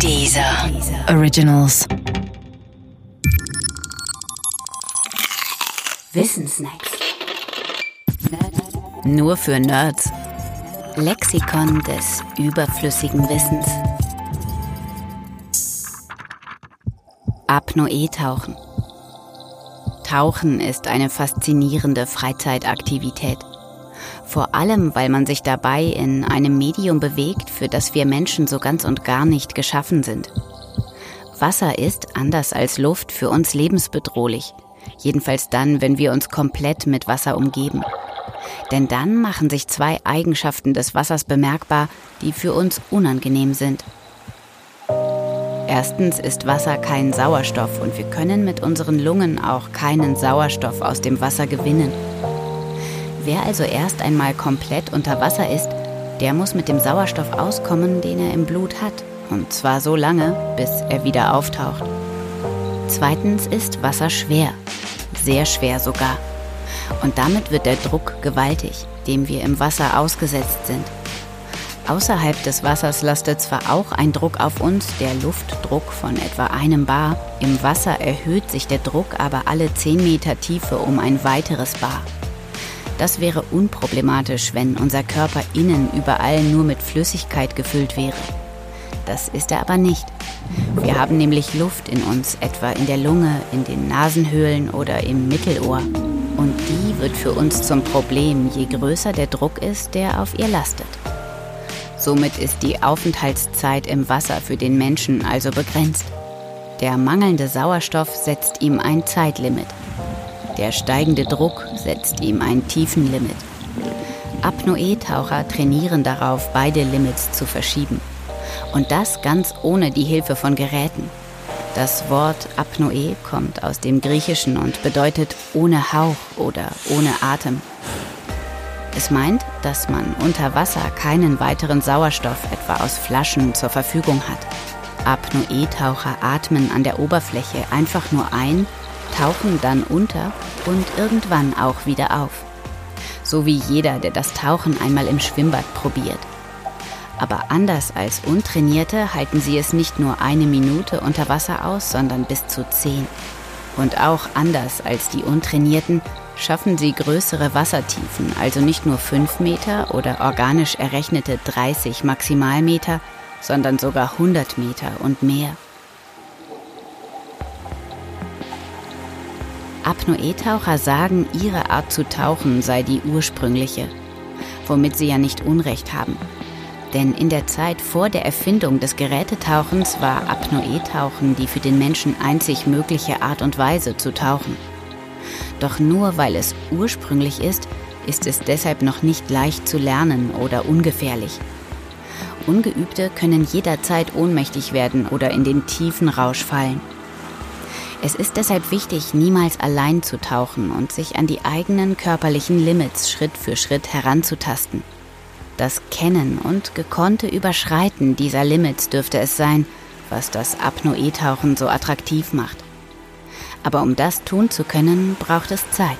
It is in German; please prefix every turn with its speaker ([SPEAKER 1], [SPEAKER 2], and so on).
[SPEAKER 1] Dieser Originals.
[SPEAKER 2] Wissensnacks. Nur für Nerds. Lexikon des überflüssigen Wissens. Apnoe-Tauchen. Tauchen ist eine faszinierende Freizeitaktivität. Vor allem, weil man sich dabei in einem Medium bewegt, für das wir Menschen so ganz und gar nicht geschaffen sind. Wasser ist, anders als Luft, für uns lebensbedrohlich. Jedenfalls dann, wenn wir uns komplett mit Wasser umgeben. Denn dann machen sich zwei Eigenschaften des Wassers bemerkbar, die für uns unangenehm sind. Erstens ist Wasser kein Sauerstoff und wir können mit unseren Lungen auch keinen Sauerstoff aus dem Wasser gewinnen. Wer also erst einmal komplett unter Wasser ist, der muss mit dem Sauerstoff auskommen, den er im Blut hat. Und zwar so lange, bis er wieder auftaucht. Zweitens ist Wasser schwer. Sehr schwer sogar. Und damit wird der Druck gewaltig, dem wir im Wasser ausgesetzt sind. Außerhalb des Wassers lastet zwar auch ein Druck auf uns, der Luftdruck von etwa einem Bar. Im Wasser erhöht sich der Druck aber alle 10 Meter Tiefe um ein weiteres Bar. Das wäre unproblematisch, wenn unser Körper innen überall nur mit Flüssigkeit gefüllt wäre. Das ist er aber nicht. Wir haben nämlich Luft in uns, etwa in der Lunge, in den Nasenhöhlen oder im Mittelohr. Und die wird für uns zum Problem, je größer der Druck ist, der auf ihr lastet. Somit ist die Aufenthaltszeit im Wasser für den Menschen also begrenzt. Der mangelnde Sauerstoff setzt ihm ein Zeitlimit. Der steigende Druck setzt ihm ein Tiefenlimit. Apnoe-Taucher trainieren darauf, beide Limits zu verschieben. Und das ganz ohne die Hilfe von Geräten. Das Wort Apnoe kommt aus dem Griechischen und bedeutet ohne Hauch oder ohne Atem. Es meint, dass man unter Wasser keinen weiteren Sauerstoff etwa aus Flaschen zur Verfügung hat. Apnoe-Taucher atmen an der Oberfläche einfach nur ein tauchen dann unter und irgendwann auch wieder auf. So wie jeder, der das Tauchen einmal im Schwimmbad probiert. Aber anders als Untrainierte halten sie es nicht nur eine Minute unter Wasser aus, sondern bis zu zehn. Und auch anders als die Untrainierten schaffen sie größere Wassertiefen, also nicht nur fünf Meter oder organisch errechnete 30 Maximalmeter, sondern sogar 100 Meter und mehr. Apnoe-Taucher sagen, ihre Art zu tauchen sei die ursprüngliche, womit sie ja nicht Unrecht haben. Denn in der Zeit vor der Erfindung des Gerätetauchens war Apnoe-Tauchen die für den Menschen einzig mögliche Art und Weise zu tauchen. Doch nur weil es ursprünglich ist, ist es deshalb noch nicht leicht zu lernen oder ungefährlich. Ungeübte können jederzeit ohnmächtig werden oder in den tiefen Rausch fallen. Es ist deshalb wichtig, niemals allein zu tauchen und sich an die eigenen körperlichen Limits Schritt für Schritt heranzutasten. Das Kennen und gekonnte Überschreiten dieser Limits dürfte es sein, was das Apnoe-Tauchen so attraktiv macht. Aber um das tun zu können, braucht es Zeit.